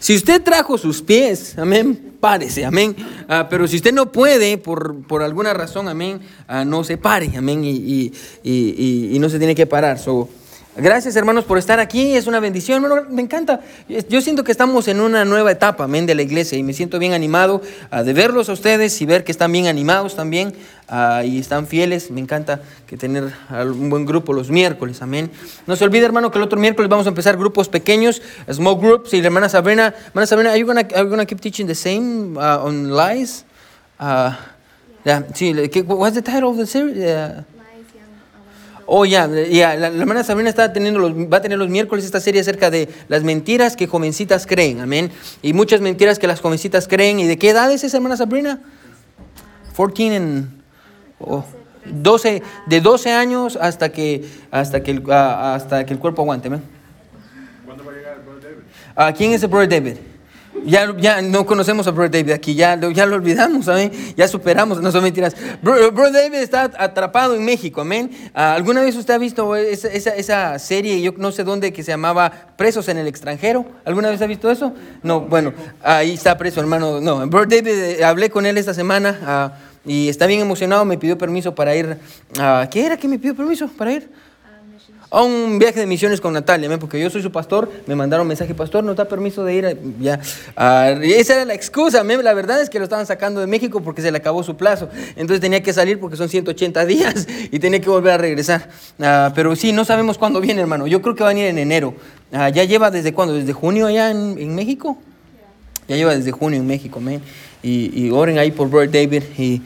Si usted trajo sus pies, amén, párese, amén. Ah, pero si usted no puede, por, por alguna razón, amén, ah, no se pare, amén, y, y- y- y no se tiene que parar. So, gracias, hermanos, por estar aquí. Es una bendición. Me encanta. Yo siento que estamos en una nueva etapa, amén, de la iglesia y me siento bien animado ah, de verlos a ustedes y ver que están bien animados también ah, y están fieles. Me encanta que tener un buen grupo los miércoles, amén. No se olvide, hermano, que el otro miércoles vamos a empezar grupos pequeños, small groups. Y la hermana Sabrina, hermana Sabrina, are you gonna, are you gonna keep teaching the same uh, on lies? Yeah, sí, ¿qué- what's the title of the series? Yeah. Oh, ya, ya, la, la hermana Sabrina está teniendo los, va a tener los miércoles esta serie acerca de las mentiras que jovencitas creen, amén. Y muchas mentiras que las jovencitas creen. ¿Y de qué edad es esa hermana Sabrina? 14 en... oh, 12, de 12 años hasta que, hasta que, el, ah, hasta que el cuerpo aguante, amén. ¿Cuándo va a llegar el brother David? Ah, ¿Quién es el brother David? Ya, ya no conocemos a brother David aquí, ya, ya lo olvidamos, amén. Ya superamos, no son mentiras. Bro- brother David está atrapado en México, amén. Ah, ¿Alguna vez usted ha visto esa, esa, esa serie, yo no sé dónde, que se llamaba Presos en el extranjero? ¿Alguna vez ha visto eso? No, bueno, ahí está preso, hermano. No, brother David, eh, hablé con él esta semana ah, y está bien emocionado, me pidió permiso para ir. a ¿Qué era que me pidió permiso para ir? A un viaje de misiones con Natalia, amén, porque yo soy su pastor, me mandaron mensaje, pastor, ¿nos da permiso de ir? a-?" Ya, Ah, y esa era la excusa, amén, la verdad es que lo estaban sacando de México porque se le acabó su plazo, entonces tenía que salir porque son 180 días y tenía que volver a regresar, Ah, pero sí, no sabemos cuándo viene, hermano, yo creo que va a venir en enero, Ah, ¿ya lleva desde cuándo? ¿Desde junio allá en, en México? Ya lleva desde junio en México, amén. Y, y oren ahí por Brother David y,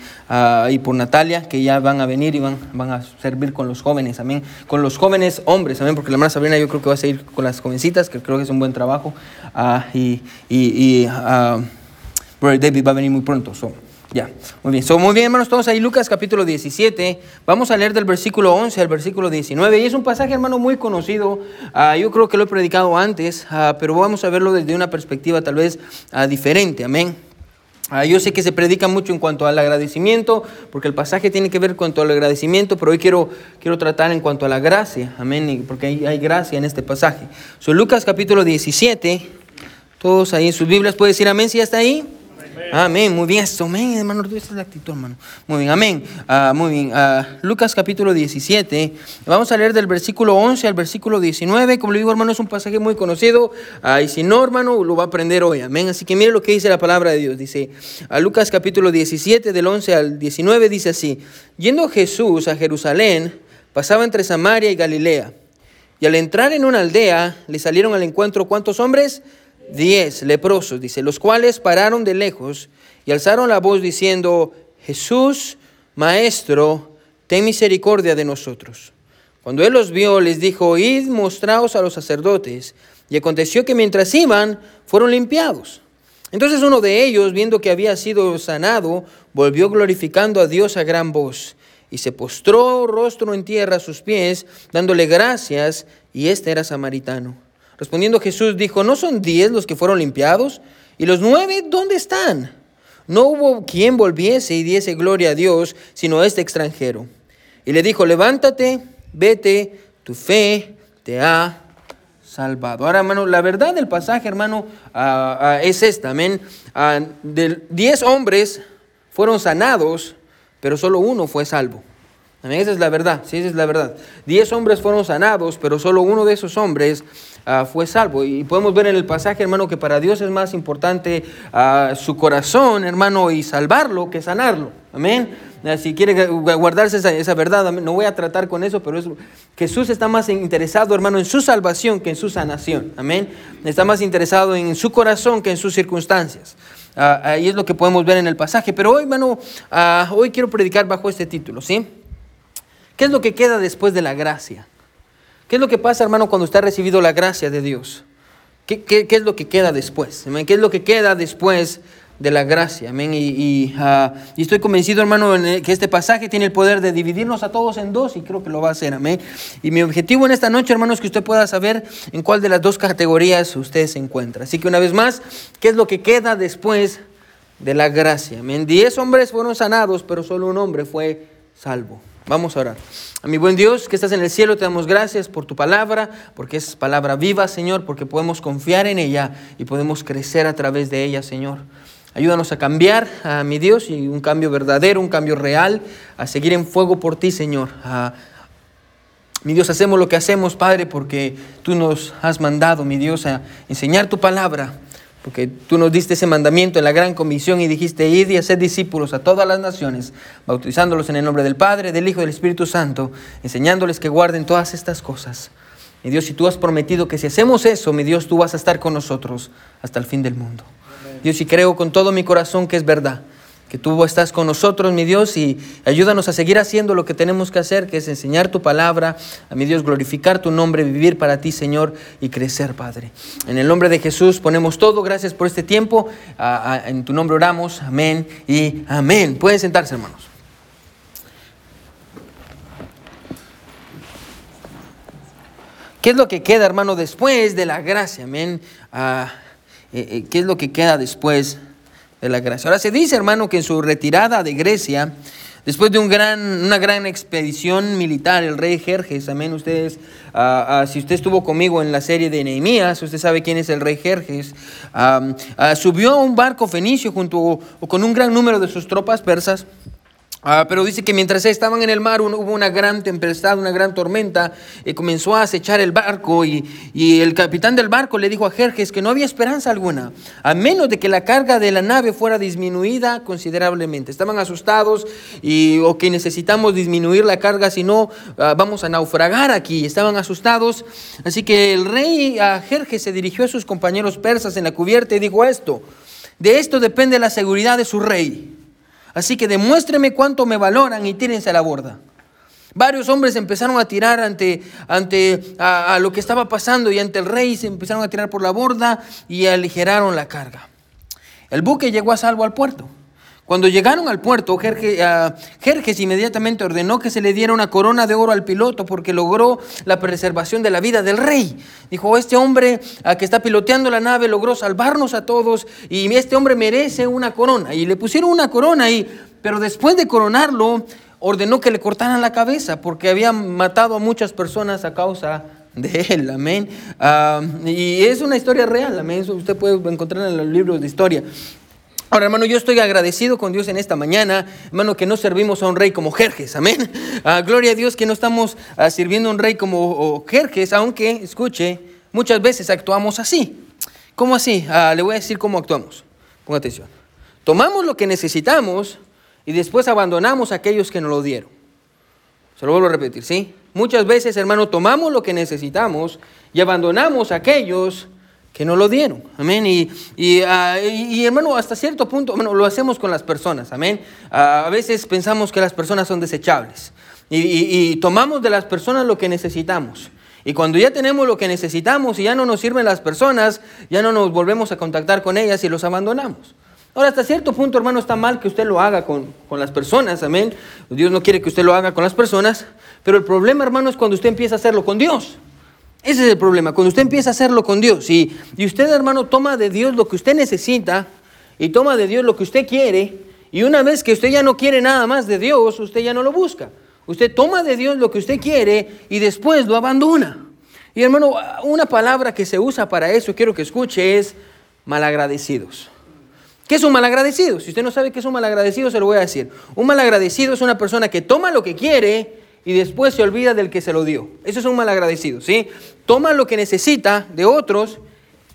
y por Natalia, que ya van a venir y van, van a servir con los jóvenes, amén. Con los jóvenes hombres, amén, porque la hermana Sabrina yo creo que va a seguir con las jovencitas, que creo que es un buen trabajo. Ah, y y, ah, Brother David va a venir muy pronto. so, ya, muy bien. So, muy bien, hermanos, todos ahí, Lucas capítulo 17. Vamos a leer del versículo 11 al versículo 19. Y es un pasaje, hermano, muy conocido. Ah, yo creo que lo he predicado antes, ah, pero vamos a verlo desde una perspectiva tal vez ah, diferente. Amén. Yo sé que se predica mucho en cuanto al agradecimiento, porque el pasaje tiene que ver en cuanto al agradecimiento, pero hoy quiero, quiero tratar en cuanto a la gracia, amén, porque hay, hay gracia en este pasaje. So, Lucas capítulo 17, todos ahí en sus Biblias, ¿puede decir amén si ya está ahí? Amén, muy bien, esto, amén, hermano, esa es la actitud, hermano. Muy bien, amén. Ah, muy bien, Ah, Lucas capítulo 17, vamos a leer del versículo 11 al versículo 19. Como le digo, hermano, es un pasaje muy conocido. Ah, y si no, hermano, lo va a aprender hoy, amén. Así que mire lo que dice la palabra de Dios. Dice, a Lucas capítulo 17, del 11 al 19, dice así: Yendo Jesús a Jerusalén, pasaba entre Samaria y Galilea. Y al entrar en una aldea, le salieron al encuentro ¿cuántos hombres? Diez leprosos, dice, los cuales pararon de lejos y alzaron la voz diciendo, Jesús, Maestro, ten misericordia de nosotros. Cuando él los vio, les dijo, id, mostraos a los sacerdotes. Y aconteció que mientras iban, fueron limpiados. Entonces uno de ellos, viendo que había sido sanado, volvió glorificando a Dios a gran voz y se postró rostro en tierra a sus pies, dándole gracias, y este era samaritano. Respondiendo Jesús dijo, ¿no son diez los que fueron limpiados? ¿Y los nueve dónde están? No hubo quien volviese y diese gloria a Dios, sino este extranjero. Y le dijo, levántate, vete, tu fe te ha salvado. Ahora, hermano, la verdad del pasaje, hermano, ah, ah, es esta, amén. Ah, de diez hombres fueron sanados, pero solo uno fue salvo. Amén, esa es la verdad, sí, esa es la verdad. Diez hombres fueron sanados, pero solo uno de esos hombres ah, fue salvo. Y podemos ver en el pasaje, hermano, que para Dios es más importante ah, su corazón, hermano, y salvarlo que sanarlo. Amén. Ah, Si quiere gu- guardarse esa, verdad, no voy a tratar con eso, pero es, Jesús está más interesado, hermano, en su salvación que en su sanación. Amén. Está más interesado en su corazón que en sus circunstancias. Ah, ahí es lo que podemos ver en el pasaje. Pero hoy, hermano, hoy quiero predicar bajo este título, ¿sí? ¿Qué es lo que queda después de la gracia? ¿Qué es lo que pasa, hermano, cuando usted ha recibido la gracia de Dios? ¿Qué, qué- qué es lo que queda después? Amén. ¿Qué es lo que queda después de la gracia? Amén. Y, y, ah, y estoy convencido, hermano, el- que este pasaje tiene el poder de dividirnos a todos en dos y creo que lo va a hacer. Amén. Y mi objetivo en esta noche, hermano, es que usted pueda saber en cuál de las dos categorías usted se encuentra. Así que una vez más, ¿qué es lo que queda después de la gracia? Amén. Diez hombres fueron sanados, pero solo un hombre fue salvo. Vamos a orar. A mi buen Dios que estás en el cielo, te damos gracias por tu palabra, porque es palabra viva, Señor, porque podemos confiar en ella y podemos crecer a través de ella, Señor. Ayúdanos a cambiar, a mi Dios, y un cambio verdadero, un cambio real, a seguir en fuego por ti, Señor. A, mi Dios, hacemos lo que hacemos, Padre, porque tú nos has mandado, mi Dios, a enseñar tu palabra porque tú nos diste ese mandamiento en la gran comisión y dijiste, id y hacer discípulos a todas las naciones, bautizándolos en el nombre del Padre, del Hijo y del Espíritu Santo, enseñándoles que guarden todas estas cosas. Mi Dios, si tú has prometido que si hacemos eso, mi Dios, tú vas a estar con nosotros hasta el fin del mundo. Dios, y creo con todo mi corazón que es verdad que tú estás con nosotros, mi Dios, y ayúdanos a seguir haciendo lo que tenemos que hacer, que es enseñar tu palabra, a mi Dios, glorificar tu nombre, vivir para ti, Señor, y crecer, Padre. En el nombre de Jesús ponemos todo, gracias por este tiempo, en tu nombre oramos, amén y amén. Pueden sentarse, hermanos. ¿Qué es lo que queda, hermano, después de la gracia? Amén. Ah, eh, eh, ¿Qué es lo que queda después Ahora se dice, hermano, que en su retirada de Grecia, después de un gran, una gran expedición militar, el rey Jerjes, amén, ustedes, ah, ah, si usted estuvo conmigo en la serie de Nehemías, usted sabe quién es el rey Jerjes, ah, subió a un barco fenicio junto con un gran número de sus tropas persas, Ah, pero dice que mientras estaban en el mar hubo una gran tempestad, una gran tormenta, y comenzó a acechar el barco y, el capitán del barco le dijo a Jerjes que no había esperanza alguna, a menos de que la carga de la nave fuera disminuida considerablemente. Estaban asustados o que necesitamos disminuir la carga, si no ah, vamos a naufragar aquí. Estaban asustados, así que el rey a Jerjes se dirigió a sus compañeros persas en la cubierta y dijo esto, de esto depende la seguridad de su rey. Así que demuéstreme cuánto me valoran y tírense a la borda. Varios hombres empezaron a tirar ante, ante a, lo que estaba pasando y ante el rey se empezaron a tirar por la borda y aligeraron la carga. El buque llegó a salvo al puerto. Cuando llegaron al puerto, Jerjes, inmediatamente ordenó que se le diera una corona de oro al piloto porque logró la preservación de la vida del rey. Dijo, este hombre que está piloteando la nave logró salvarnos a todos y este hombre merece una corona. Y le pusieron una corona ahí, pero después de coronarlo, ordenó que le cortaran la cabeza porque había matado a muchas personas a causa de él, amén. Ah, y es una historia real, amén. Eso usted puede encontrar en los libros de historia. Ahora, hermano, yo estoy agradecido con Dios en esta mañana, hermano, que no servimos a un rey como Jerjes, amén. Ah, gloria a Dios que no estamos ah, sirviendo a un rey como Jerjes, aunque, escuche, muchas veces actuamos así. ¿Cómo así? Ah, le voy a decir cómo actuamos. Ponga atención. Tomamos lo que necesitamos y después abandonamos a aquellos que nos lo dieron. Se lo vuelvo a repetir, ¿sí? Muchas veces, hermano, tomamos lo que necesitamos y abandonamos a aquellos que no lo dieron. Amén. Y, ah, hermano, hasta cierto punto, bueno, lo hacemos con las personas. Amén. Ah, a veces pensamos que las personas son desechables. Y, tomamos de las personas lo que necesitamos. Y cuando ya tenemos lo que necesitamos y ya no nos sirven las personas, ya no nos volvemos a contactar con ellas y los abandonamos. Ahora, hasta cierto punto, hermano, está mal que usted lo haga con, con las personas, amén. Dios no quiere que usted lo haga con las personas, pero el problema, hermano, es cuando usted empieza a hacerlo con Dios. Ese es el problema, cuando usted empieza a hacerlo con Dios y, y usted, hermano, toma de Dios lo que usted necesita y toma de Dios lo que usted quiere y una vez que usted ya no quiere nada más de Dios, usted ya no lo busca. Usted toma de Dios lo que usted quiere y después lo abandona. Y hermano, una palabra que se usa para eso, quiero que escuche, es malagradecidos. ¿Qué es un malagradecido? Si usted no sabe qué es un malagradecido, se lo voy a decir. Un malagradecido es una persona que toma lo que quiere y después se olvida del que se lo dio. Eso es un malagradecido, ¿sí? Toma lo que necesita de otros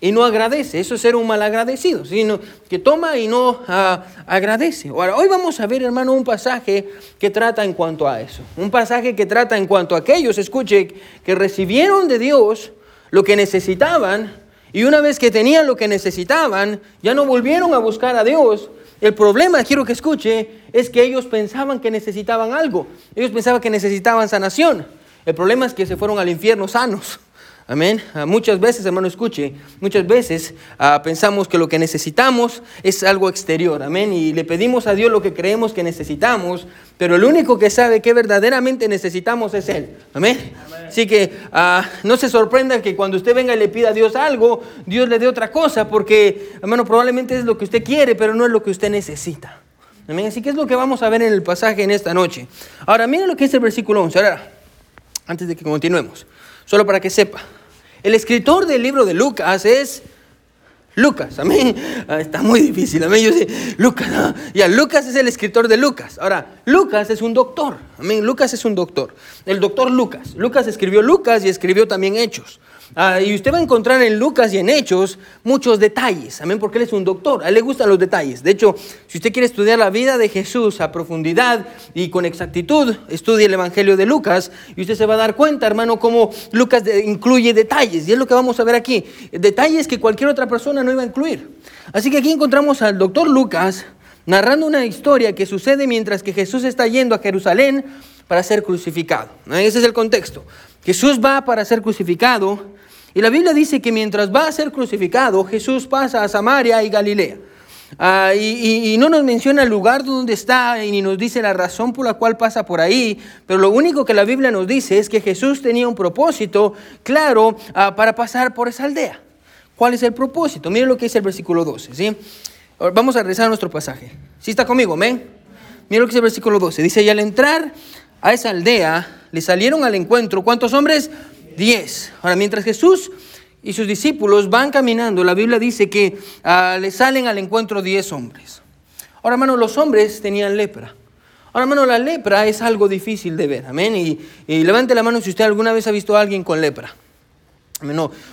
y no agradece. Eso es ser un malagradecido, sino que toma y no ah, agradece. Ahora, hoy vamos a ver, hermano, un pasaje que trata en cuanto a eso. Un pasaje que trata en cuanto a aquellos, escuche, que recibieron de Dios lo que necesitaban y una vez que tenían lo que necesitaban, ya no volvieron a buscar a Dios, el problema, quiero que escuche, es que ellos pensaban que necesitaban algo. Ellos pensaban que necesitaban sanación. El problema es que se fueron al infierno sanos. Amén. Ah, muchas veces, hermano, escuche, muchas veces ah, pensamos que lo que necesitamos es algo exterior. Amén. Y le pedimos a Dios lo que creemos que necesitamos, pero el único que sabe que verdaderamente necesitamos es Él. Amén. Así que ah, no se sorprenda que cuando usted venga y le pida a Dios algo, Dios le dé otra cosa, porque, hermano, probablemente es lo que usted quiere, pero no es lo que usted necesita. Amén. Así que es lo que vamos a ver en el pasaje en esta noche. Ahora, miren lo que es el versículo 11. Ahora, antes de que continuemos, solo para que sepa. El escritor del libro de Lucas es Lucas, amén. Ah, está muy difícil, amén. Yo sé, Lucas, ah, ya, Lucas es el escritor de Lucas. Ahora, Lucas es un doctor, amén. Lucas es un doctor. El doctor Lucas. Lucas escribió Lucas y escribió también Hechos. Ah, y usted va a encontrar en Lucas y en Hechos muchos detalles, amén, porque él es un doctor, a él le gustan los detalles. De hecho, si usted quiere estudiar la vida de Jesús a profundidad y con exactitud, estudie el Evangelio de Lucas y usted se va a dar cuenta, hermano, cómo Lucas incluye detalles. Y es lo que vamos a ver aquí, detalles que cualquier otra persona no iba a incluir. Así que aquí encontramos al doctor Lucas narrando una historia que sucede mientras que Jesús está yendo a Jerusalén para ser crucificado. Ese es el contexto. Jesús va para ser crucificado y la Biblia dice que mientras va a ser crucificado, Jesús pasa a Samaria y Galilea. Ah, y, no nos menciona el lugar donde está y ni nos dice la razón por la cual pasa por ahí, pero lo único que la Biblia nos dice es que Jesús tenía un propósito claro ah, para pasar por esa aldea. ¿Cuál es el propósito? Miren lo que dice el versículo 12. ¿sí? Vamos a regresar a nuestro pasaje. ¿Sí está conmigo? Amén. Miren lo que dice el versículo 12. Dice, y al entrar a esa aldea, le salieron al encuentro, ¿cuántos hombres? Diez. Ahora, mientras Jesús y sus discípulos van caminando, la Biblia dice que ah, le salen al encuentro diez hombres. Ahora, hermano, los hombres tenían lepra. Ahora, hermano, la lepra es algo difícil de ver. Amén. Y, levante la mano si usted alguna vez ha visto a alguien con lepra.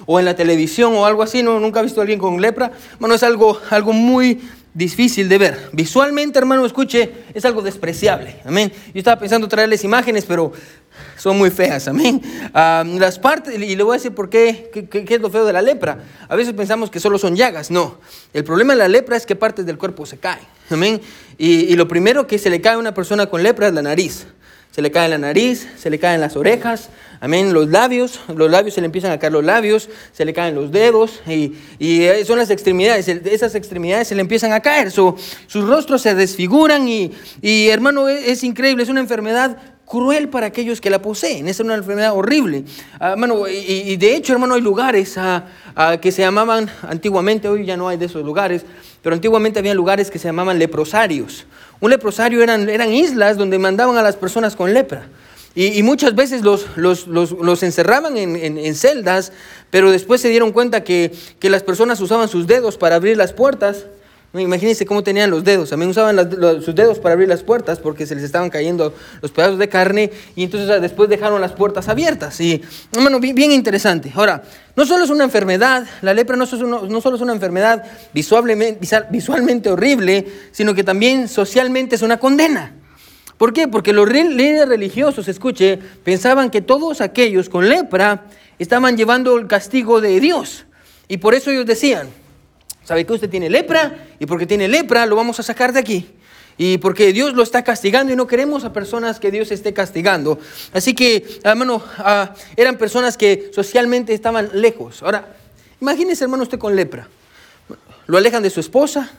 o en la televisión o algo así, no, nunca ha visto a alguien con lepra. Bueno, es algo, algo muy difícil de ver. Visualmente, hermano, escuche, es algo despreciable. Amén. Yo estaba pensando traerles imágenes, pero son muy feas. Amén. las partes, y le voy a decir por qué, qué, es lo feo de la lepra. A veces pensamos que solo son llagas. No. El problema de la lepra es que partes del cuerpo se caen. Amén. Y, y lo primero que se le cae a una persona con lepra es la nariz. Se le cae la nariz, se le caen las orejas, amén, los labios, los labios se le empiezan a caer los labios, se le caen los dedos y, y son las extremidades, esas extremidades se le empiezan a caer, sus rostros se desfiguran y, y hermano, es, es increíble, es una enfermedad cruel para aquellos que la poseen. Es una enfermedad horrible. Ah, y, de hecho, hermano, hay lugares ah, ah, que se llamaban antiguamente, hoy ya no hay de esos lugares, pero antiguamente había lugares que se llamaban leprosarios. Un leprosario eran, eran islas donde mandaban a las personas con lepra. Y, muchas veces los, los, encerraban en, en, celdas, pero después se dieron cuenta que, que las personas usaban sus dedos para abrir las puertas Imagínense cómo tenían los dedos. También usaban sus dedos para abrir las puertas porque se les estaban cayendo los pedazos de carne y entonces después dejaron las puertas abiertas. Y, bueno, bien, interesante. Ahora, no solo es una enfermedad, la lepra no, no solo es una enfermedad visualmente, visualmente horrible, sino que también socialmente es una condena. ¿Por qué? Porque los líderes religiosos, escuche, pensaban que todos aquellos con lepra estaban llevando el castigo de Dios. Y por eso ellos decían, sabe que usted tiene lepra y porque tiene lepra lo vamos a sacar de aquí. Y porque Dios lo está castigando y no queremos a personas que Dios esté castigando. Así que, hermano, ah, eran personas que socialmente estaban lejos. Ahora, imagínese, hermano, usted con lepra. Lo alejan de su esposa,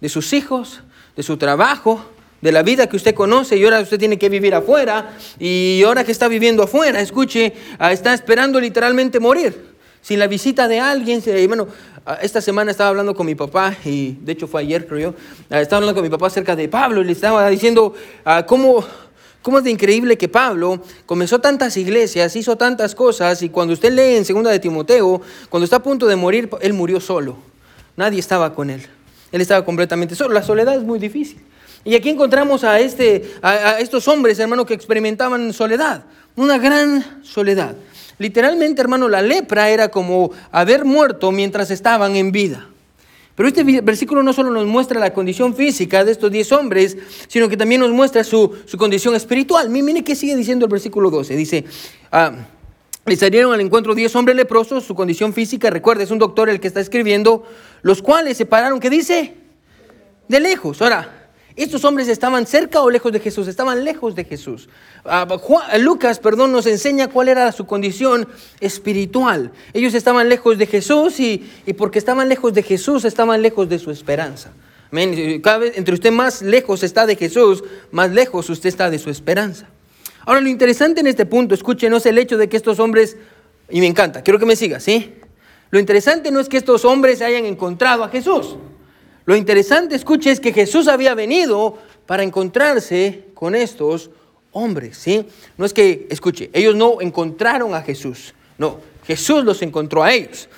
de sus hijos, de su trabajo, de la vida que usted conoce y ahora usted tiene que vivir afuera. Y ahora que está viviendo afuera, escuche, ah, está esperando literalmente morir. Sin la visita de alguien, bueno, Ah, esta semana estaba hablando con mi papá, y de hecho fue ayer, creo yo, ah, estaba hablando con mi papá acerca de Pablo y le estaba diciendo ah, cómo, cómo es de increíble que Pablo comenzó tantas iglesias, hizo tantas cosas, y cuando usted lee en segunda de Timoteo, cuando está a punto de morir, él murió solo. Nadie estaba con él. Él estaba completamente solo. La soledad es muy difícil. Y aquí encontramos a, este, a estos hombres, hermano, que experimentaban soledad, una gran soledad. Literalmente, hermano, la lepra era como haber muerto mientras estaban en vida. Pero este versículo no solo nos muestra la condición física de estos diez hombres, sino que también nos muestra su, condición espiritual. Mire qué sigue diciendo el versículo 12. Dice, ah, le salieron al encuentro diez hombres leprosos, su condición física, recuerda, es un doctor el que está escribiendo, los cuales se pararon, ¿qué dice? De lejos. Ahora, estos hombres estaban cerca o lejos de Jesús, estaban lejos de Jesús. Ah, Lucas, perdón, nos enseña cuál era su condición espiritual. Ellos estaban lejos de Jesús y, porque estaban lejos de Jesús, estaban lejos de su esperanza. Cada vez entre usted más lejos está de Jesús, más lejos usted está de su esperanza. Ahora, lo interesante en este punto, escúchenos el hecho de que estos hombres, y me encanta, quiero que me siga, ¿sí? Lo interesante no es que estos hombres hayan encontrado a Jesús. Lo interesante, escuche, es que Jesús había venido para encontrarse con estos hombres, ¿sí? No es que, escuche, ellos no encontraron a Jesús, no, Jesús los encontró a ellos.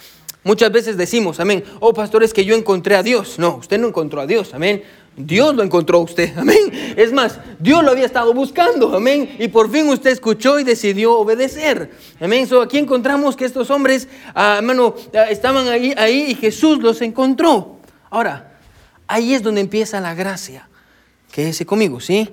Muchas veces decimos, amén, oh pastor, es que yo encontré a Dios. No, usted no encontró a Dios, amén. Dios lo encontró a usted, amén. Es más, Dios lo había estado buscando, amén. Y por fin usted escuchó y decidió obedecer, amén. So, aquí encontramos que estos hombres, ah, hermano, ah, estaban ahí, ahí y Jesús los encontró. Ahora, ahí es donde empieza la gracia. Quédese conmigo, ¿sí?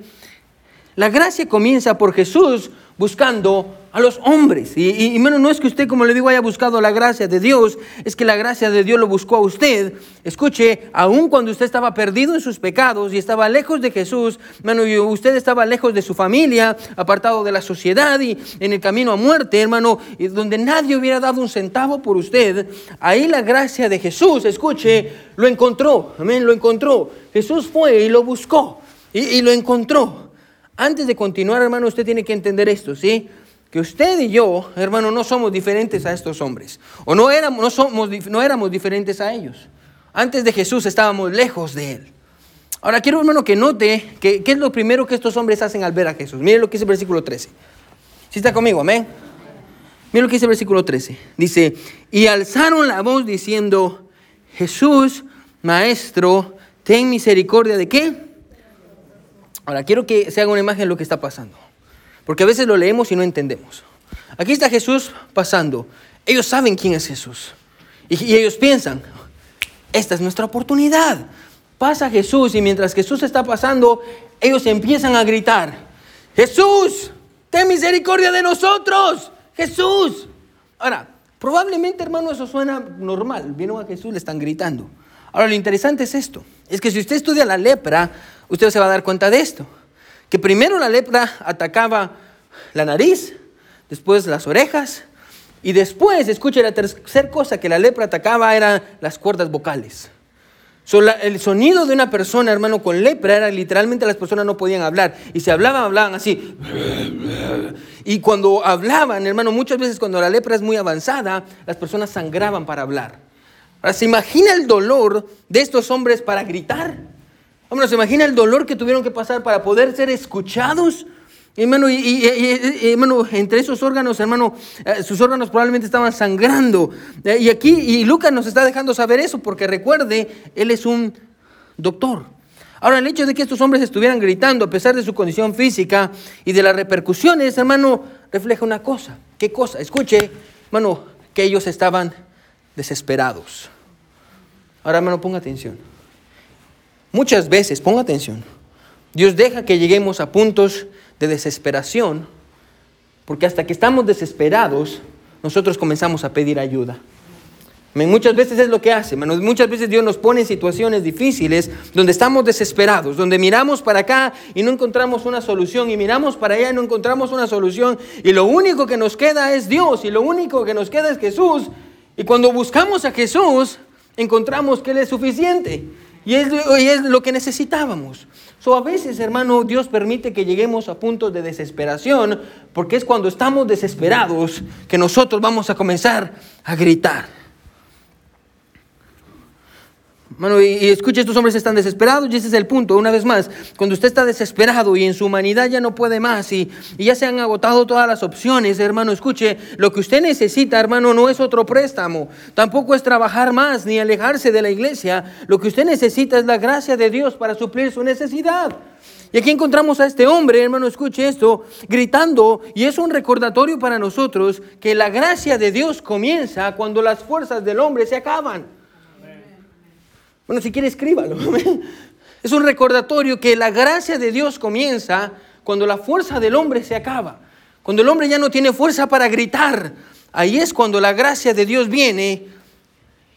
La gracia comienza por Jesús buscando a los hombres. Y, y, no es que usted, como le digo, haya buscado la gracia de Dios, es que la gracia de Dios lo buscó a usted. Escuche, aun cuando usted estaba perdido en sus pecados y estaba lejos de Jesús, hermano, y usted estaba lejos de su familia, apartado de la sociedad y en el camino a muerte, hermano, y donde nadie hubiera dado un centavo por usted, ahí la gracia de Jesús, escuche, lo encontró, amén, lo encontró. Jesús fue y lo buscó y, y lo encontró. Antes de continuar, hermano, usted tiene que entender esto, ¿sí? Que usted y yo, hermano, no somos diferentes a estos hombres. O no éramos, no somos, no éramos diferentes a ellos. Antes de Jesús estábamos lejos de Él. Ahora quiero, hermano, que note que, qué es lo primero que estos hombres hacen al ver a Jesús. Mire lo que dice el versículo 13. ¿Sí está conmigo? Amén. Mire lo que dice el versículo 13. Dice, y alzaron la voz diciendo, Jesús, Maestro, ten misericordia de qué? Ahora, quiero que se haga una imagen de lo que está pasando. Porque a veces lo leemos y no entendemos. Aquí está Jesús pasando. Ellos saben quién es Jesús. Y, ellos piensan, esta es nuestra oportunidad. Pasa Jesús y mientras Jesús está pasando, ellos empiezan a gritar, Jesús, ten misericordia de nosotros. Jesús. Ahora, probablemente hermano eso suena normal. Vieron a Jesús, le están gritando. Ahora, lo interesante es esto. Es que si usted estudia la lepra, usted se va a dar cuenta de esto. Que primero la lepra atacaba la nariz, después las orejas, y después, escuche, la tercera cosa que la lepra atacaba eran las cuerdas vocales. el sonido de una persona, hermano, con lepra era literalmente las personas no podían hablar. Y si hablaban, hablaban así. Y cuando hablaban, hermano, muchas veces cuando la lepra es muy avanzada, las personas sangraban para hablar. Ahora, ¿se imagina el dolor de estos hombres para gritar? Hombre, ¿se imagina el dolor que tuvieron que pasar para poder ser escuchados? Hermano, y, hermano, entre esos órganos, hermano, eh, sus órganos probablemente estaban sangrando. Eh, y aquí, y Lucas nos está dejando saber eso, porque recuerde, él es un doctor. Ahora, el hecho de que estos hombres estuvieran gritando, a pesar de su condición física y de las repercusiones, hermano, refleja una cosa. ¿Qué cosa? Escuche, hermano, que ellos estaban desesperados. Ahora, hermano, ponga atención. Muchas veces, ponga atención, Dios deja que lleguemos a puntos de desesperación, porque hasta que estamos desesperados, nosotros comenzamos a pedir ayuda. Muchas veces es lo que hace, muchas veces Dios nos pone en situaciones difíciles donde estamos desesperados, donde miramos para acá y no encontramos una solución, y miramos para allá y no encontramos una solución, y lo único que nos queda es Dios, y lo único que nos queda es Jesús. Y cuando buscamos a Jesús, encontramos que Él es suficiente. Y es, lo que necesitábamos. So, a veces, hermano, Dios permite que lleguemos a puntos de desesperación, porque es cuando estamos desesperados que nosotros vamos a comenzar a gritar. Bueno, y, y, escuche, estos hombres están desesperados y ese es el punto, una vez más, cuando usted está desesperado y en su humanidad ya no puede más y, ya se han agotado todas las opciones, hermano, escuche, lo que usted necesita, hermano, no es otro préstamo, tampoco es trabajar más ni alejarse de la iglesia, lo que usted necesita es la gracia de Dios para suplir su necesidad. Y aquí encontramos a este hombre, hermano, escuche esto, gritando, y es un recordatorio para nosotros que la gracia de Dios comienza cuando las fuerzas del hombre se acaban. Bueno, si quiere escríbalo. Es un recordatorio que la gracia de Dios comienza cuando la fuerza del hombre se acaba. Cuando el hombre ya no tiene fuerza para gritar. Ahí es cuando la gracia de Dios viene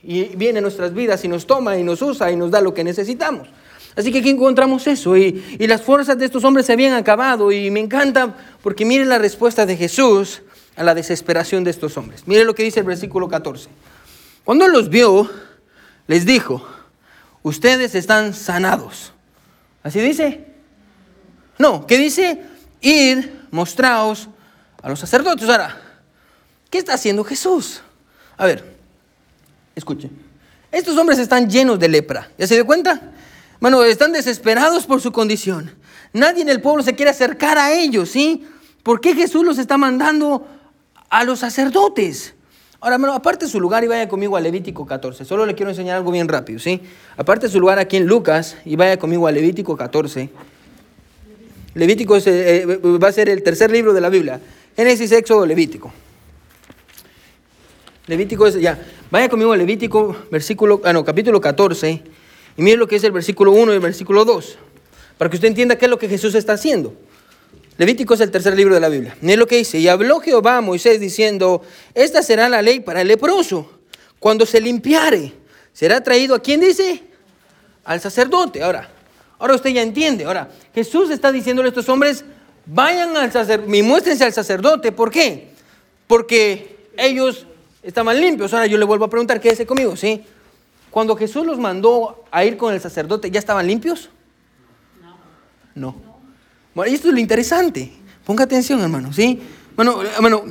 y viene a nuestras vidas y nos toma y nos usa y nos da lo que necesitamos. Así que aquí encontramos eso y, las fuerzas de estos hombres se habían acabado y me encanta porque mire la respuesta de Jesús a la desesperación de estos hombres. Mire lo que dice el versículo 14. Cuando los vio, les dijo, ustedes están sanados. ¿Así dice? No, ¿qué dice? Ir, mostraos a los sacerdotes. Ahora, ¿qué está haciendo Jesús? A ver, escuchen. Estos hombres están llenos de lepra. ¿Ya se dio cuenta? Bueno, están desesperados por su condición. Nadie en el pueblo se quiere acercar a ellos, ¿sí? ¿Por qué Jesús los está mandando a los sacerdotes? Ahora, hermano, aparte su lugar y vaya conmigo a Levítico 14. Solo le quiero enseñar algo bien rápido, ¿sí? Aparte su lugar aquí en Lucas y vaya conmigo a Levítico 14. Levítico es, eh, eh, va a ser el tercer libro de la Biblia. Génesis, Éxodo, Levítico. Levítico es, ya, vaya conmigo a Levítico, versículo, ah, capítulo 14, y mire lo que es el versículo 1 y el versículo 2, para que usted entienda qué es lo que Jesús está haciendo. Levítico es el tercer libro de la Biblia. Mire lo que dice, y habló Jehová a Moisés diciendo, esta será la ley para el leproso, cuando se limpiare, será traído a quién dice? Al sacerdote. Ahora, ahora usted ya entiende, ahora, Jesús está diciéndole a estos hombres, vayan al sacerdote, y muéstrense al sacerdote, ¿por qué? Porque ellos estaban limpios. Ahora yo le vuelvo a preguntar, quédese conmigo, ¿sí? Cuando Jesús los mandó a ir con el sacerdote, ¿ya estaban limpios? No. Y esto es lo interesante. Ponga atención, hermano, ¿sí? Bueno, hermano,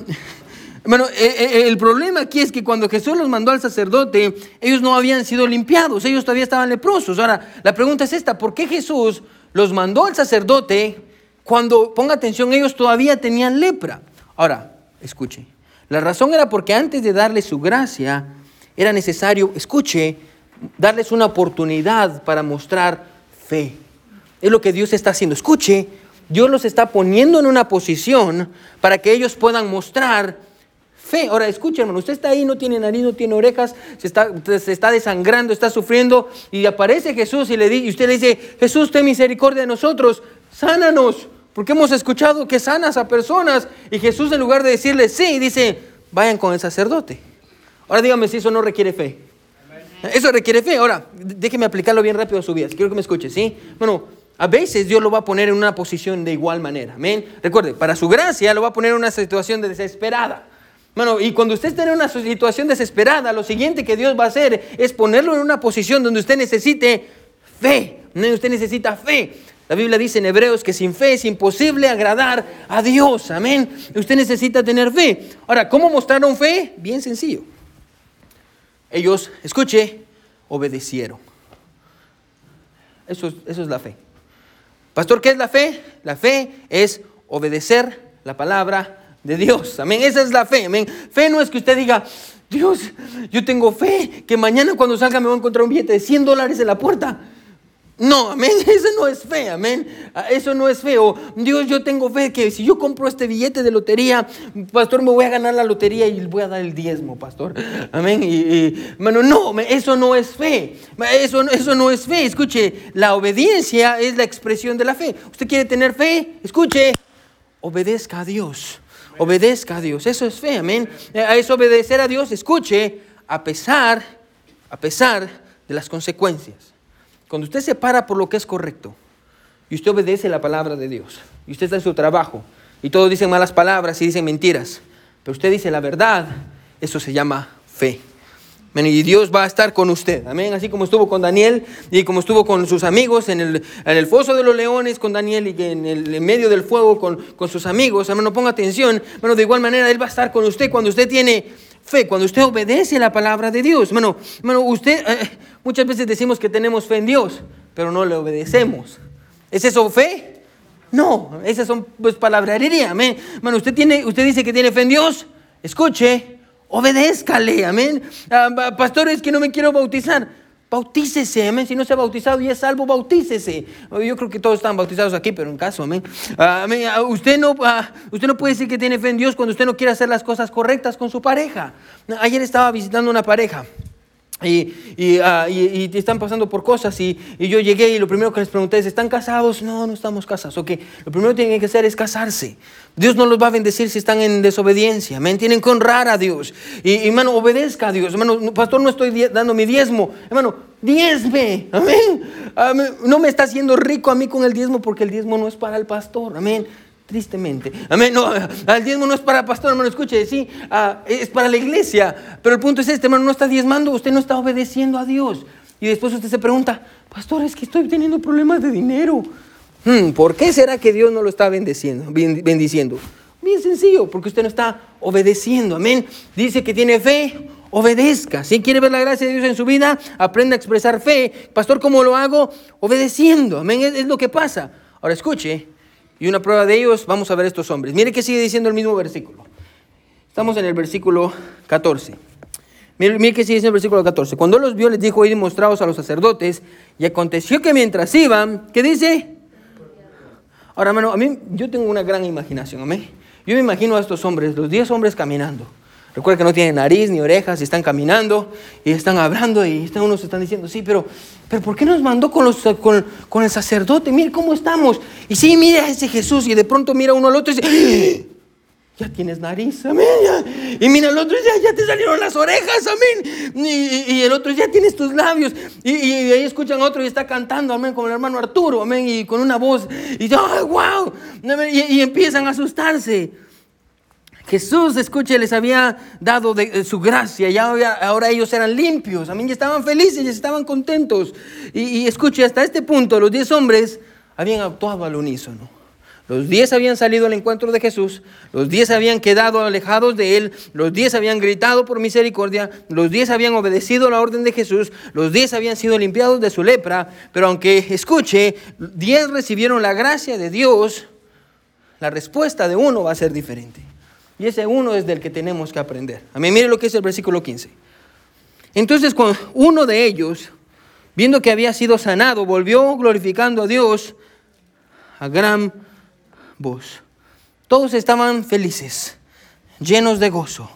bueno, eh, eh, el problema aquí es que cuando Jesús los mandó al sacerdote, ellos no habían sido limpiados, ellos todavía estaban leprosos. Ahora, la pregunta es esta, ¿por qué Jesús los mandó al sacerdote cuando, ponga atención, ellos todavía tenían lepra? Ahora, escuche, la razón era porque antes de darles su gracia, era necesario, escuche, darles una oportunidad para mostrar fe. Es lo que Dios está haciendo. Escuche, Dios los está poniendo en una posición para que ellos puedan mostrar fe. Ahora, escuche, hermano, usted está ahí, no tiene nariz, no tiene orejas, se está, se está desangrando, está sufriendo, y aparece Jesús y, le y usted le dice, Jesús, ten misericordia de nosotros, sánanos. Porque hemos escuchado que sanas a personas y Jesús en lugar de decirle sí, dice, vayan con el sacerdote. Ahora dígame si eso no requiere fe. Eso requiere fe. Ahora, déjeme aplicarlo bien rápido a su vida. Quiero que me escuche, ¿sí? Bueno, a veces Dios lo va a poner en una posición de igual manera. Amén. Recuerde, para su gracia lo va a poner en una situación de desesperada. Bueno, y cuando usted esté en una situación desesperada, lo siguiente que Dios va a hacer es ponerlo en una posición donde usted necesite fe. Usted necesita fe. La Biblia dice en Hebreos que sin fe es imposible agradar a Dios. Amén. Usted necesita tener fe. Ahora, ¿cómo mostraron fe? Bien sencillo. Ellos, escuche, obedecieron. Eso, eso es la fe. Pastor, ¿qué es la fe? La fe es obedecer la palabra de Dios. Amén. Esa es la fe. Amén. Fe no es que usted diga, Dios, yo tengo fe que mañana cuando salga me voy a encontrar un billete de 100 dólares en la puerta. No, amén, eso no es fe, amén. Ah, eso no es feo. Dios, yo tengo fe que si yo compro este billete de lotería, pastor, me voy a ganar la lotería y voy a dar el diezmo, pastor. Amén. Y, bueno, no, eso no es fe. Eso, eso no es fe. Escuche, la obediencia es la expresión de la fe. ¿Usted quiere tener fe? Escuche, obedezca a Dios. Obedezca a Dios. Eso es fe, amén. Eh, a eso obedecer a Dios, escuche, a pesar, a pesar de las consecuencias. Cuando usted se para por lo que es correcto y usted obedece la palabra de Dios y usted está en su trabajo y todos dicen malas palabras y dicen mentiras, pero usted dice la verdad, eso se llama fe. Y Dios va a estar con usted. Amén. Así como estuvo con Daniel y como estuvo con sus amigos en el, en el foso de los leones con Daniel y en el en medio del fuego con, con sus amigos. Hermano, ponga atención. Bueno, de igual manera Él va a estar con usted cuando usted tiene fe, cuando usted obedece la palabra de Dios. Bueno usted, eh, muchas veces decimos que tenemos fe en Dios, pero no le obedecemos. ¿Es eso fe? No, esas son pues palabrería, amén. Bueno, usted, tiene, usted dice que tiene fe en Dios, escuche, obedézcale, amén. Ah, pastor, es que no me quiero bautizar. Bautícese, amén. Si no se ha bautizado y es salvo, bautícese. Yo creo que todos están bautizados aquí, pero en caso, amén. Ah, ah, usted, no, ah, usted no puede decir que tiene fe en Dios cuando usted no quiere hacer las cosas correctas con su pareja. Ayer estaba visitando una pareja. Y, y, están pasando por cosas y, yo llegué y lo primero que les pregunté es, ¿están casados? No, no estamos casados. Ok, lo primero que tienen que hacer es casarse. Dios no los va a bendecir si están en desobediencia. Amén. Tienen que honrar a Dios. Y, hermano, obedezca a Dios. Hermano, pastor, no estoy dando mi diezmo. Hermano, diezme. Amén. No me está haciendo rico a mí con el diezmo porque el diezmo no es para el pastor. Amén tristemente. Amén. No, el diezmo no es para pastor, hermano, escuche, sí, ah, es para la iglesia. Pero el punto es este, hermano, no está diezmando, usted no está obedeciendo a Dios. Y después usted se pregunta, pastor, es que estoy teniendo problemas de dinero. Hmm, ¿Por qué será que Dios no lo está bendiciendo? Bien sencillo, porque usted no está obedeciendo. Amén. Dice que tiene fe, obedezca. Si quiere ver la gracia de Dios en su vida, aprenda a expresar fe. Pastor, ¿cómo lo hago? Obedeciendo. Amén, es, es lo que pasa. Ahora escuche, y una prueba de ellos, vamos a ver estos hombres. Mire que sigue diciendo el mismo versículo. Estamos en el versículo 14. Mire, mire que sigue diciendo el versículo 14. Cuando los vio, les dijo, id y mostrados a los sacerdotes. Y aconteció que mientras iban, ¿qué dice? Ahora, hermano, a mí yo tengo una gran imaginación, amén. Yo me imagino a estos hombres, los 10 hombres caminando. Recuerda que no tienen nariz ni orejas, y están caminando y están hablando y están, unos están diciendo, sí, pero, pero ¿por qué nos mandó con, los, con, con el sacerdote? Mire cómo estamos. Y sí, mira a ese Jesús y de pronto mira uno al otro y dice, ¡Ah! ya tienes nariz, amén. ya". Y mira al otro ya, ya te salieron las orejas, amén. Y, y- el otro ya tienes tus labios. Y, ahí escuchan a otro y está cantando, amén, como el hermano Arturo, amén, y con una voz. Y ¡ay, wow! Amén, Y, y empiezan a asustarse. Jesús, escuche, les había dado de su gracia, ya ahora ellos eran limpios, amén, y estaban felices, y estaban contentos. Y, y escuche, hasta este punto los diez hombres habían actuado al unísono. Los diez habían salido al encuentro de Jesús, los diez habían quedado alejados de él, los diez habían gritado por misericordia, los diez habían obedecido la orden de Jesús, los diez habían sido limpiados de su lepra, pero aunque escuche, diez recibieron la gracia de Dios, la respuesta de uno va a ser diferente. Y ese uno es del que tenemos que aprender. A mí mire lo que es el versículo 15. Entonces cuando uno de ellos, viendo que había sido sanado, volvió glorificando a Dios a gran voz. Todos estaban felices, llenos de gozo,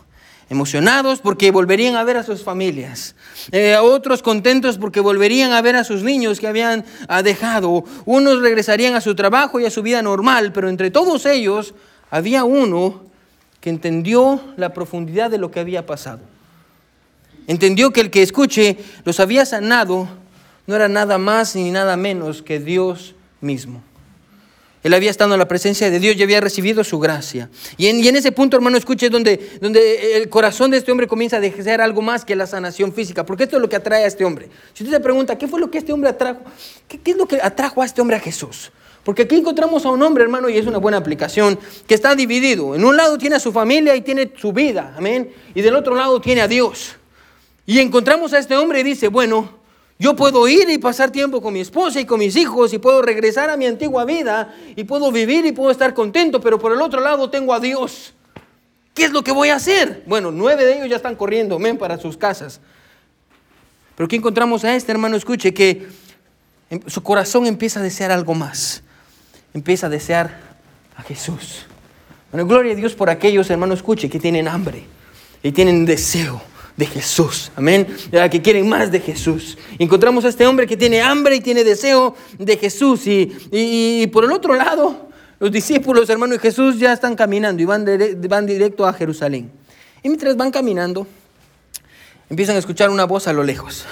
emocionados porque volverían a ver a sus familias, eh, otros contentos porque volverían a ver a sus niños que habían ah, dejado, unos regresarían a su trabajo y a su vida normal, pero entre todos ellos había uno que entendió la profundidad de lo que había pasado. Entendió que el que escuche los había sanado no era nada más ni nada menos que Dios mismo. Él había estado en la presencia de Dios y había recibido su gracia. Y en, ese punto, hermano, escuche donde, el corazón de este hombre comienza a desear algo más que la sanación física, porque esto es lo que atrae a este hombre. Si usted se pregunta, ¿qué fue lo que este hombre atrajo? ¿Qué, qué es lo que atrajo a este hombre a Jesús? Porque aquí encontramos a un hombre, hermano, y es una buena aplicación, que está dividido. En un lado tiene a su familia y tiene su vida, amén. Y del otro lado tiene a Dios. Y encontramos a este hombre y dice, bueno, yo puedo ir y pasar tiempo con mi esposa y con mis hijos y puedo regresar a mi antigua vida y puedo vivir y puedo estar contento, pero por el otro lado tengo a Dios. ¿Qué es lo que voy a hacer? Bueno, nueve de ellos ya están corriendo, men, para sus casas. Pero aquí encontramos a este hermano, escuche, que su corazón empieza a desear algo más. Empieza a desear a Jesús. Bueno, gloria a Dios por aquellos, hermano, escuche, que tienen hambre y tienen deseo de Jesús. Amén. Que quieren más de Jesús. Encontramos a este hombre que tiene hambre y tiene deseo de Jesús. Y, y- por el otro lado, los discípulos, hermano, y Jesús ya están caminando y van, van directo a Jerusalén. Y mientras van caminando, empiezan a escuchar una voz a lo lejos.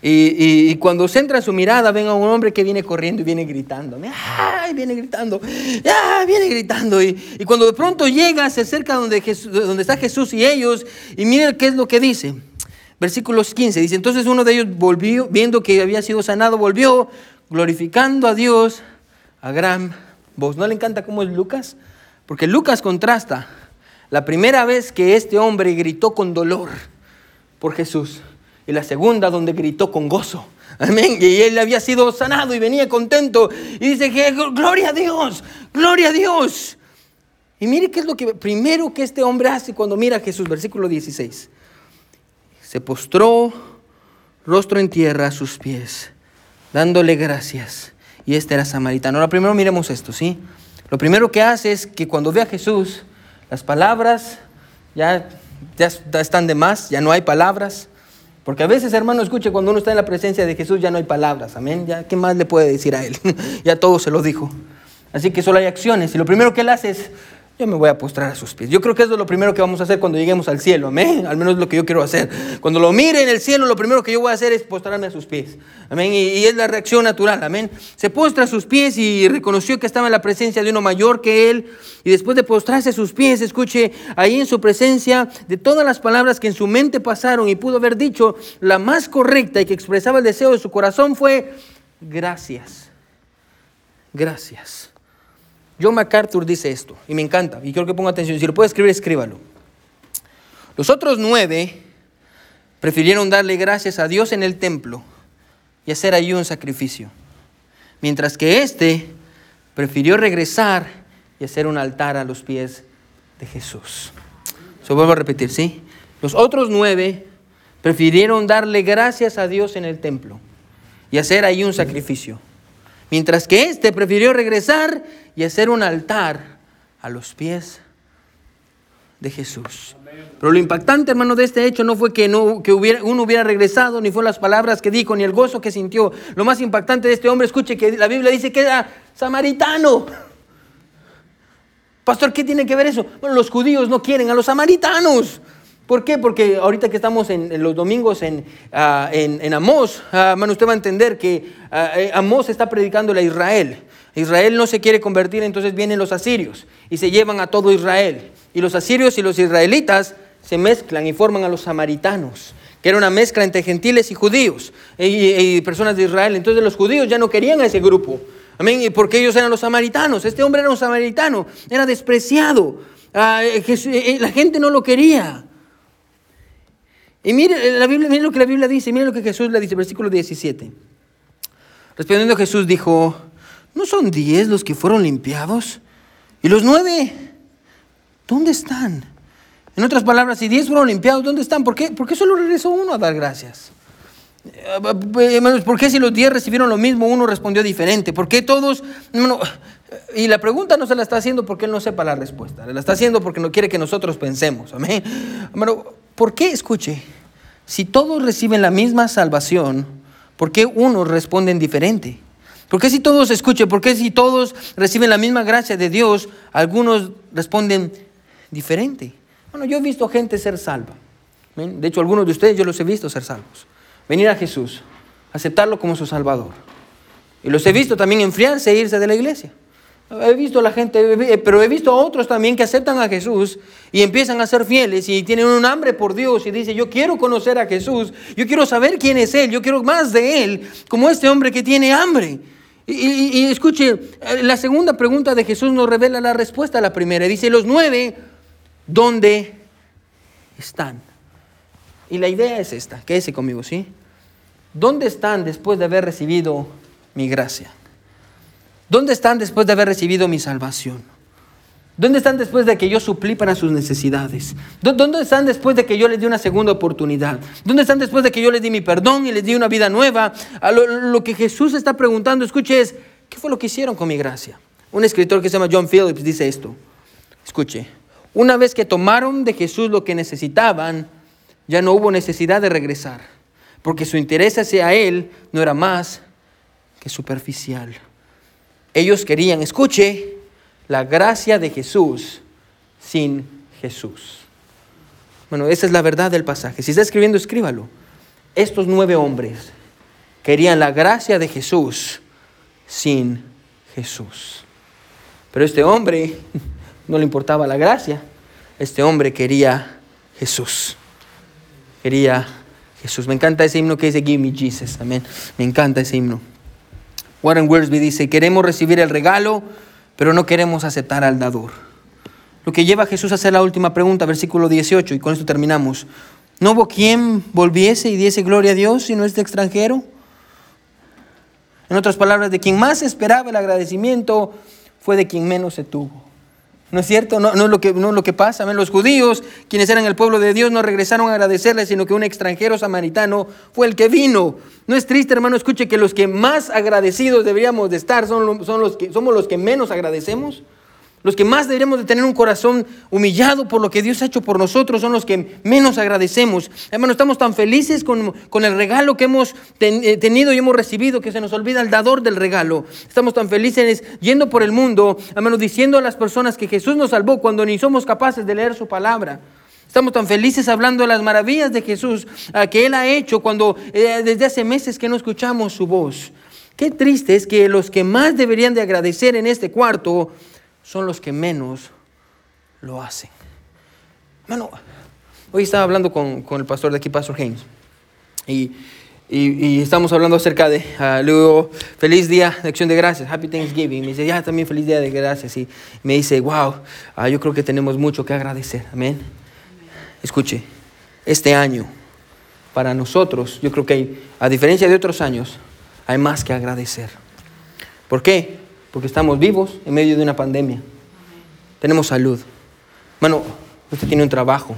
Y, y- y cuando centran su mirada, ven a un hombre que viene corriendo y viene gritando. ¡Ay! Viene gritando. ¡Ay! Viene gritando. Y, y cuando de pronto llega, se acerca donde, Jesús- donde está Jesús y ellos. Y miren qué es lo que dice. Versículos 15. Dice, entonces uno de ellos volvió, viendo que había sido sanado, volvió glorificando a Dios a gran voz. ¿No le encanta cómo es Lucas? Porque Lucas contrasta la primera vez que este hombre gritó con dolor por Jesús. Y la segunda donde gritó con gozo. Amén. Y él había sido sanado y venía contento. Y dice que gloria a Dios, gloria a Dios. Y mire qué es lo que primero que este hombre hace cuando mira a Jesús, versículo 16. Se postró rostro en tierra a sus pies, dándole gracias. Y este era samaritano. Ahora primero miremos esto, ¿sí? Lo primero que hace es que cuando ve a Jesús, las palabras ya, ya están de más, ya no hay palabras. Porque a veces, hermano, escuche, cuando uno está en la presencia de Jesús ya no hay palabras, amén. Ya, ¿qué más le puede decir a él? ya todo se lo dijo. Así que solo hay acciones. Y lo primero que él hace es, yo me voy a postrar a sus pies. Yo creo que eso es lo primero que vamos a hacer cuando lleguemos al cielo, amén. Al menos es lo que yo quiero hacer. Cuando lo mire en el cielo, lo primero que yo voy a hacer es postrarme a sus pies, amén. Y, y es la reacción natural, amén. Se postra a sus pies y reconoció que estaba en la presencia de uno mayor que él. Y después de postrarse a sus pies, escuche, ahí en su presencia, de todas las palabras que en su mente pasaron y pudo haber dicho, la más correcta y que expresaba el deseo de su corazón fue, gracias, gracias. John MacArthur dice esto, y me encanta, y quiero que ponga atención. Si lo puede escribir, escríbalo. Los otros nueve prefirieron darle gracias a Dios en el templo y hacer allí un sacrificio, mientras que éste prefirió regresar y hacer un altar a los pies de Jesús. Se vuelvo a repetir, ¿sí? Los otros nueve prefirieron darle gracias a Dios en el templo y hacer ahí un sacrificio, mientras que éste prefirió regresar y hacer un altar a los pies de Jesús. Pero lo impactante, hermano, de este hecho no fue que, no, que hubiera, uno hubiera regresado, ni fue las palabras que dijo, ni el gozo que sintió. Lo más impactante de este hombre, escuche que la Biblia dice que era samaritano. Pastor, ¿qué tiene que ver eso? Bueno, los judíos no quieren a los samaritanos. ¿Por qué? Porque ahorita que estamos en, los domingos en, uh, en, Amós, hermano, usted va a entender que uh, Amós está predicándole a Israel. Israel no se quiere convertir, entonces vienen los asirios y se llevan a todo Israel. Y los asirios y los israelitas se mezclan y forman a los samaritanos, que era una mezcla entre gentiles y judíos y, personas de Israel. Entonces los judíos ya no querían a ese grupo. Amén, porque ellos eran los samaritanos. Este hombre era un samaritano, era despreciado. Ah, eh, eh, la gente no lo quería. Y mire, la Biblia, mire lo que la Biblia dice, mire lo que Jesús le dice, versículo 17. Respondiendo Jesús dijo, ¿no son diez los que fueron limpiados? ¿Y los nueve? ¿Dónde están? En otras palabras, si diez fueron limpiados, ¿dónde están? ¿Por qué, ¿Por qué solo regresó uno a dar gracias? Eh, ¿Por qué si los diez recibieron lo mismo, uno respondió diferente? ¿Por qué todos? Y la pregunta no se la está haciendo porque él no sepa la respuesta. La está haciendo porque no quiere que nosotros pensemos. Amén. ¿Por qué, escuche, si todos reciben la misma salvación, ¿por qué unos responden diferente? ¿Por qué si todos escuchen, por qué si todos reciben la misma gracia de Dios, algunos responden diferente? Bueno, yo he visto gente ser salva. De hecho, algunos de ustedes yo los he visto ser salvos. Venir a Jesús, aceptarlo como su Salvador. Y los he visto también enfriarse e irse de la iglesia. He visto a la gente, pero he visto a otros también que aceptan a Jesús y empiezan a ser fieles y tienen un hambre por Dios y dicen, yo quiero conocer a Jesús, yo quiero saber quién es Él, yo quiero más de Él, como este hombre que tiene hambre. Y, escuche, la segunda pregunta de Jesús nos revela la respuesta a la primera. Dice, los nueve, ¿dónde están? Y la idea es esta, quédese conmigo, ¿sí? ¿Dónde están después de haber recibido mi gracia? ¿Dónde están después de haber recibido mi salvación? ¿Dónde están después de que yo suplí para sus necesidades? ¿Dónde están después de que yo les di una segunda oportunidad? ¿Dónde están después de que yo les di mi perdón y les di una vida nueva? lo, que Jesús está preguntando, escuche, es, ¿qué fue lo que hicieron con mi gracia? Un escritor que se llama John Phillips dice esto. Escuche, una vez que tomaron de Jesús lo que necesitaban, ya no hubo necesidad de regresar, porque su interés hacia Él no era más que superficial. Ellos querían, escuche, la gracia de Jesús sin Jesús. Bueno, esa es la verdad del pasaje. Si está escribiendo, escríbalo. Estos nueve hombres querían la gracia de Jesús sin Jesús. Pero este hombre no le importaba la gracia. Este hombre quería Jesús. Quería Jesús. Me encanta ese himno que dice Give me Jesus. Amén. Me encanta ese himno. Warren Worsby dice, queremos recibir el regalo, pero no queremos aceptar al dador. Lo que lleva a Jesús a hacer la última pregunta, versículo 18, y con esto terminamos. ¿No hubo quien volviese y diese gloria a Dios si no este extranjero? En otras palabras, de quien más esperaba el agradecimiento fue de quien menos se tuvo. ¿No es cierto? No, es, lo que, no lo que pasa. Los judíos, quienes eran el pueblo de Dios, no regresaron a agradecerle, sino que un extranjero samaritano fue el que vino. No es triste, hermano, escuche que los que más agradecidos deberíamos de estar son, son los que, somos los que menos agradecemos. Los que más deberíamos de tener un corazón humillado por lo que Dios ha hecho por nosotros son los que menos agradecemos. Hermano, estamos tan felices con, el regalo que hemos eh, tenido y hemos recibido que se nos olvida el dador del regalo. Estamos tan felices yendo por el mundo, hermano, diciendo a las personas que Jesús nos salvó cuando ni somos capaces de leer su palabra. Estamos tan felices hablando de las maravillas de Jesús que Él ha hecho cuando eh, desde hace meses que no escuchamos su voz. Qué triste es que los que más deberían de agradecer en este cuarto son los que menos lo hacen. Hoy estaba hablando con, el pastor de aquí, Pastor James, y, y, estamos hablando acerca de, uh, luego, feliz día de acción de gracias, Happy Thanksgiving. Me dice, ya, también feliz día de gracias. Y me dice, wow, ah, yo creo que tenemos mucho que agradecer. Amén. Escuche, este año para nosotros, yo creo que hay, a diferencia de otros años, hay más que agradecer. ¿Por qué? Porque estamos vivos en medio de una pandemia. Tenemos salud. Bueno, usted tiene un trabajo.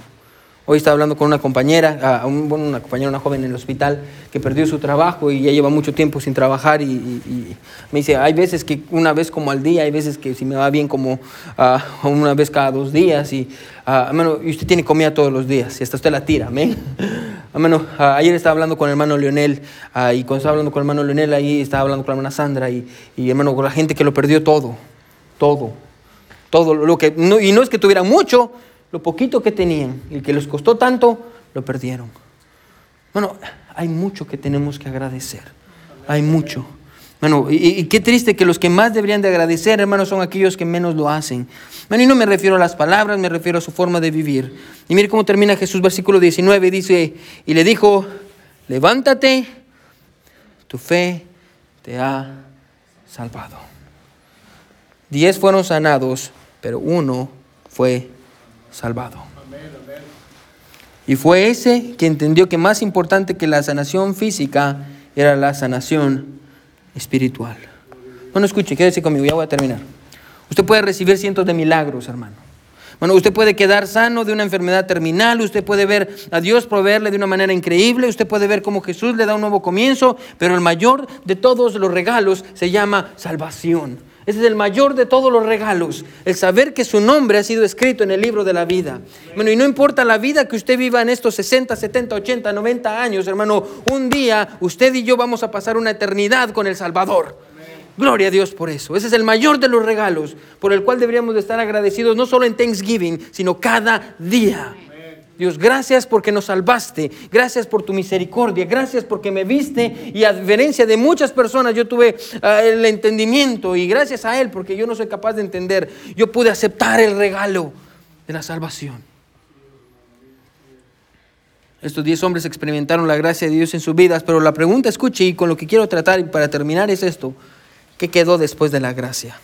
Hoy estaba hablando con una compañera, una compañera, una joven en el hospital que perdió su trabajo y ya lleva mucho tiempo sin trabajar y, me dice, hay veces que una vez como al día, hay veces que si me va bien como ah, una vez cada dos días y, uh, y usted tiene comida todos los días y hasta usted la tira, amén. ayer estaba hablando con el hermano Leonel y cuando estaba hablando con el hermano Leonel ahí estaba hablando con la hermana Sandra y, y hermano, con la gente que lo perdió todo, todo, todo lo que, y no es que tuviera mucho, lo poquito que tenían y que les costó tanto, lo perdieron. Bueno, hay mucho que tenemos que agradecer. Hay mucho. Bueno, y, qué triste que los que más deberían de agradecer, hermanos, son aquellos que menos lo hacen. Bueno, y no me refiero a las palabras, me refiero a su forma de vivir. Y mire cómo termina Jesús, versículo 19, dice, y le dijo, levántate, tu fe te ha salvado. Diez fueron sanados, pero uno fue salvado. Y fue ese que entendió que más importante que la sanación física era la sanación espiritual. Bueno, escuche, quédese conmigo, ya voy a terminar. Usted puede recibir cientos de milagros, hermano. Bueno, usted puede quedar sano de una enfermedad terminal, usted puede ver a Dios proveerle de una manera increíble, usted puede ver cómo Jesús le da un nuevo comienzo, pero el mayor de todos los regalos se llama salvación. Ese es el mayor de todos los regalos, el saber que su nombre ha sido escrito en el libro de la vida. Bueno, y no importa la vida que usted viva en estos 60, 70, 80, 90 años, hermano, un día usted y yo vamos a pasar una eternidad con el Salvador. Gloria a Dios por eso. Ese es el mayor de los regalos por el cual deberíamos de estar agradecidos no solo en Thanksgiving, sino cada día. Dios, gracias porque nos salvaste, gracias por tu misericordia, gracias porque me viste y a diferencia de muchas personas yo tuve ah, el entendimiento y gracias a Él porque yo no soy capaz de entender, yo pude aceptar el regalo de la salvación. Estos diez hombres experimentaron la gracia de Dios en sus vidas, pero la pregunta, escuche, y con lo que quiero tratar para terminar es esto, ¿qué quedó después de la gracia?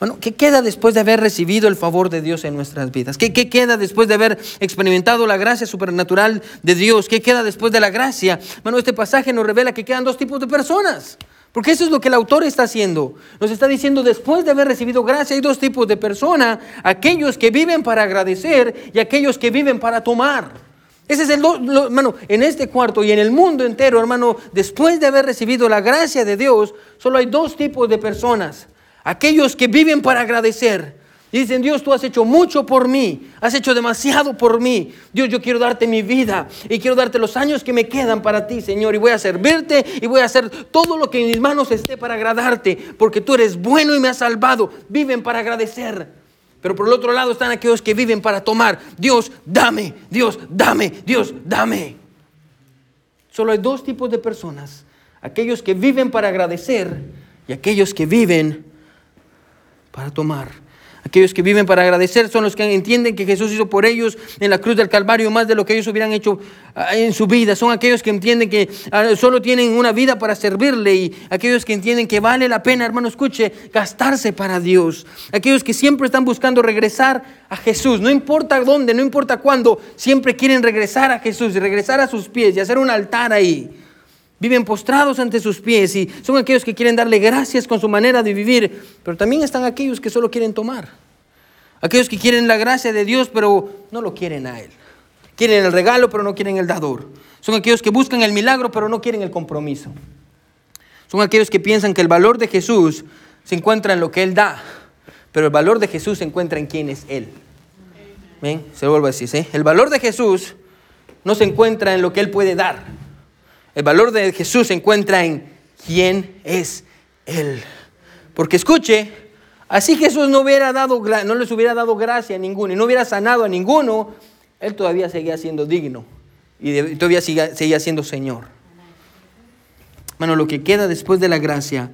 Bueno, ¿qué queda después de haber recibido el favor de Dios en nuestras vidas? ¿Qué, queda después de haber experimentado la gracia supernatural de Dios? ¿Qué queda después de la gracia? Bueno, este pasaje nos revela que quedan dos tipos de personas. Porque eso es lo que el autor está haciendo. Nos está diciendo, después de haber recibido gracia, hay dos tipos de personas. Aquellos que viven para agradecer y aquellos que viven para tomar. Ese es el, hermano, en este cuarto y en el mundo entero, hermano, después de haber recibido la gracia de Dios, solo hay dos tipos de personas. Aquellos que viven para agradecer. dicen, Dios, tú has hecho mucho por mí, has hecho demasiado por mí. Dios, yo quiero darte mi vida y quiero darte los años que me quedan para ti, Señor. Y voy a servirte y voy a hacer todo lo que en mis manos esté para agradarte, porque tú eres bueno y me has salvado. Viven para agradecer. Pero por el otro lado están aquellos que viven para tomar. Dios, dame, Dios, dame, Dios, dame. Solo hay dos tipos de personas. Aquellos que viven para agradecer y aquellos que viven para tomar. Aquellos que viven para agradecer son los que entienden que Jesús hizo por ellos en la cruz del Calvario más de lo que ellos hubieran hecho ah, en su vida. Son aquellos que entienden que ah, solo tienen una vida para servirle y aquellos que entienden que vale la pena, hermano, escuche, gastarse para Dios. Aquellos que siempre están buscando regresar a Jesús, no importa dónde, no importa cuándo, siempre quieren regresar a Jesús y regresar a sus pies y hacer un altar ahí. Viven postrados ante sus pies y son aquellos que quieren darle gracias con su manera de vivir, pero también están aquellos que solo quieren tomar. Aquellos que quieren la gracia de Dios, pero no lo quieren a Él. Quieren el regalo, pero no quieren el dador. Son aquellos que buscan el milagro, pero no quieren el compromiso. Son aquellos que piensan que el valor de Jesús se encuentra en lo que Él da, pero el valor de Jesús se encuentra en quién es Él. ¿Ven? Se lo vuelvo a decir. El valor de Jesús no se encuentra en lo que Él puede dar, el valor de Jesús se encuentra en quién es Él. Porque escuche, así Jesús no, hubiera dado, no les hubiera dado gracia a ninguno y no hubiera sanado a ninguno, Él todavía seguía siendo digno y todavía seguía siendo Señor. Bueno, lo que queda después de la gracia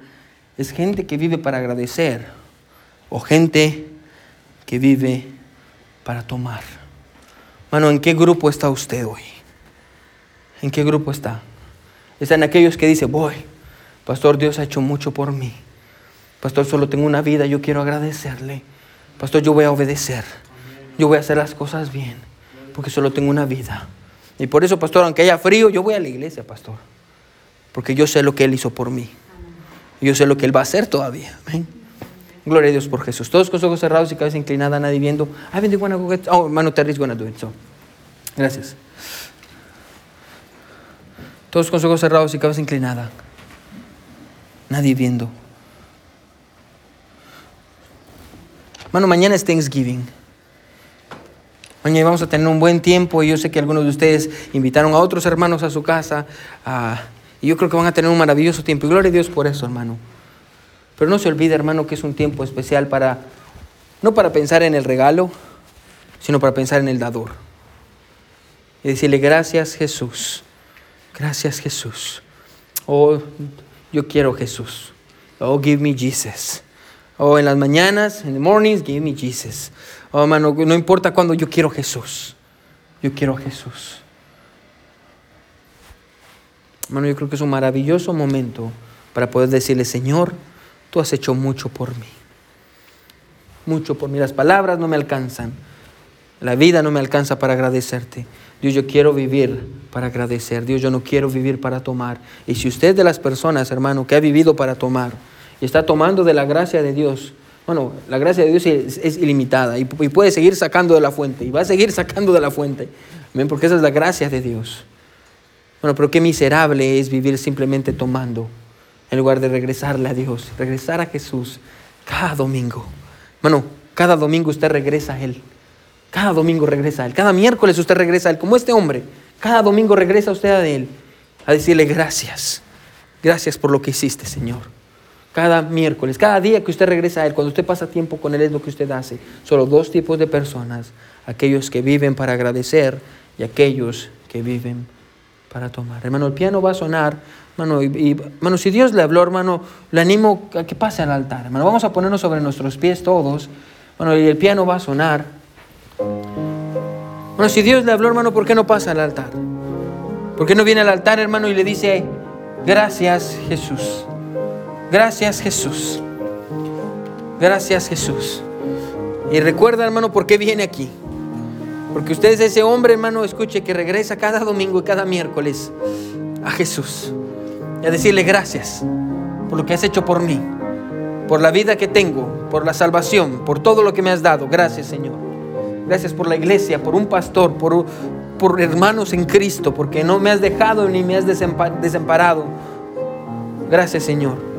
es gente que vive para agradecer o gente que vive para tomar. Mano, ¿en qué grupo está usted hoy? ¿En qué grupo está? Están aquellos que dicen, voy, pastor, Dios ha hecho mucho por mí. Pastor, solo tengo una vida, yo quiero agradecerle. Pastor, yo voy a obedecer. Yo voy a hacer las cosas bien, porque solo tengo una vida. Y por eso, pastor, aunque haya frío, yo voy a la iglesia, pastor. Porque yo sé lo que Él hizo por mí. Yo sé lo que Él va a hacer todavía. Amén. Gloria a Dios por Jesús. Todos con los ojos cerrados y cabeza inclinada, nadie viendo. I been wanna go get... Oh, hermano Terry's gonna do it. So. Gracias. Todos con los ojos cerrados y cabeza inclinada. Nadie viendo. Hermano, mañana es Thanksgiving. Mañana vamos a tener un buen tiempo y yo sé que algunos de ustedes invitaron a otros hermanos a su casa. y yo creo que van a tener un maravilloso tiempo. Y gloria a Dios por eso, hermano. Pero no se olvide, hermano, que es un tiempo especial para, no para pensar en el regalo, sino para pensar en el dador. Y decirle, gracias Jesús, gracias Jesús. Oh, yo quiero Jesús. Oh, give me Jesus. Oh, en las mañanas, en the mornings, give me Jesus. Oh, hermano, no importa cuándo, yo quiero Jesús. Yo quiero Jesús. Hermano, yo creo que es un maravilloso momento para poder decirle, Señor, tú has hecho mucho por mí. Mucho por mí. Las palabras no me alcanzan. La vida no me alcanza para agradecerte. Dios, yo quiero vivir para agradecer. Dios, yo no quiero vivir para tomar. Y si usted de las personas, hermano, que ha vivido para tomar y está tomando de la gracia de Dios, bueno, la gracia de Dios es, es ilimitada y, y puede seguir sacando de la fuente y va a seguir sacando de la fuente. Amén, porque esa es la gracia de Dios. Bueno, pero qué miserable es vivir simplemente tomando en lugar de regresarle a Dios, regresar a Jesús cada domingo. Bueno, cada domingo usted regresa a Él. Cada domingo regresa a Él. Cada miércoles usted regresa a Él. Como este hombre. Cada domingo regresa usted a Él. A decirle gracias. Gracias por lo que hiciste, Señor. Cada miércoles, cada día que usted regresa a Él, cuando usted pasa tiempo con Él es lo que usted hace. Solo dos tipos de personas. Aquellos que viven para agradecer y aquellos que viven para tomar. Hermano, el piano va a sonar. Hermano, y, y, hermano, si Dios le habló, hermano, le animo a que pase al altar. Hermano, vamos a ponernos sobre nuestros pies todos. Bueno, y el piano va a sonar. Bueno, si Dios le habló, hermano, ¿por qué no pasa al altar? ¿Por qué no viene al altar, hermano, y le dice, gracias Jesús? Gracias Jesús. Gracias Jesús. Y recuerda, hermano, por qué viene aquí. Porque usted es ese hombre, hermano, escuche, que regresa cada domingo y cada miércoles a Jesús. Y a decirle gracias por lo que has hecho por mí, por la vida que tengo, por la salvación, por todo lo que me has dado. Gracias, Señor. Gracias por la iglesia, por un pastor, por, por hermanos en Cristo, porque no me has dejado ni me has desamparado. Gracias, Señor.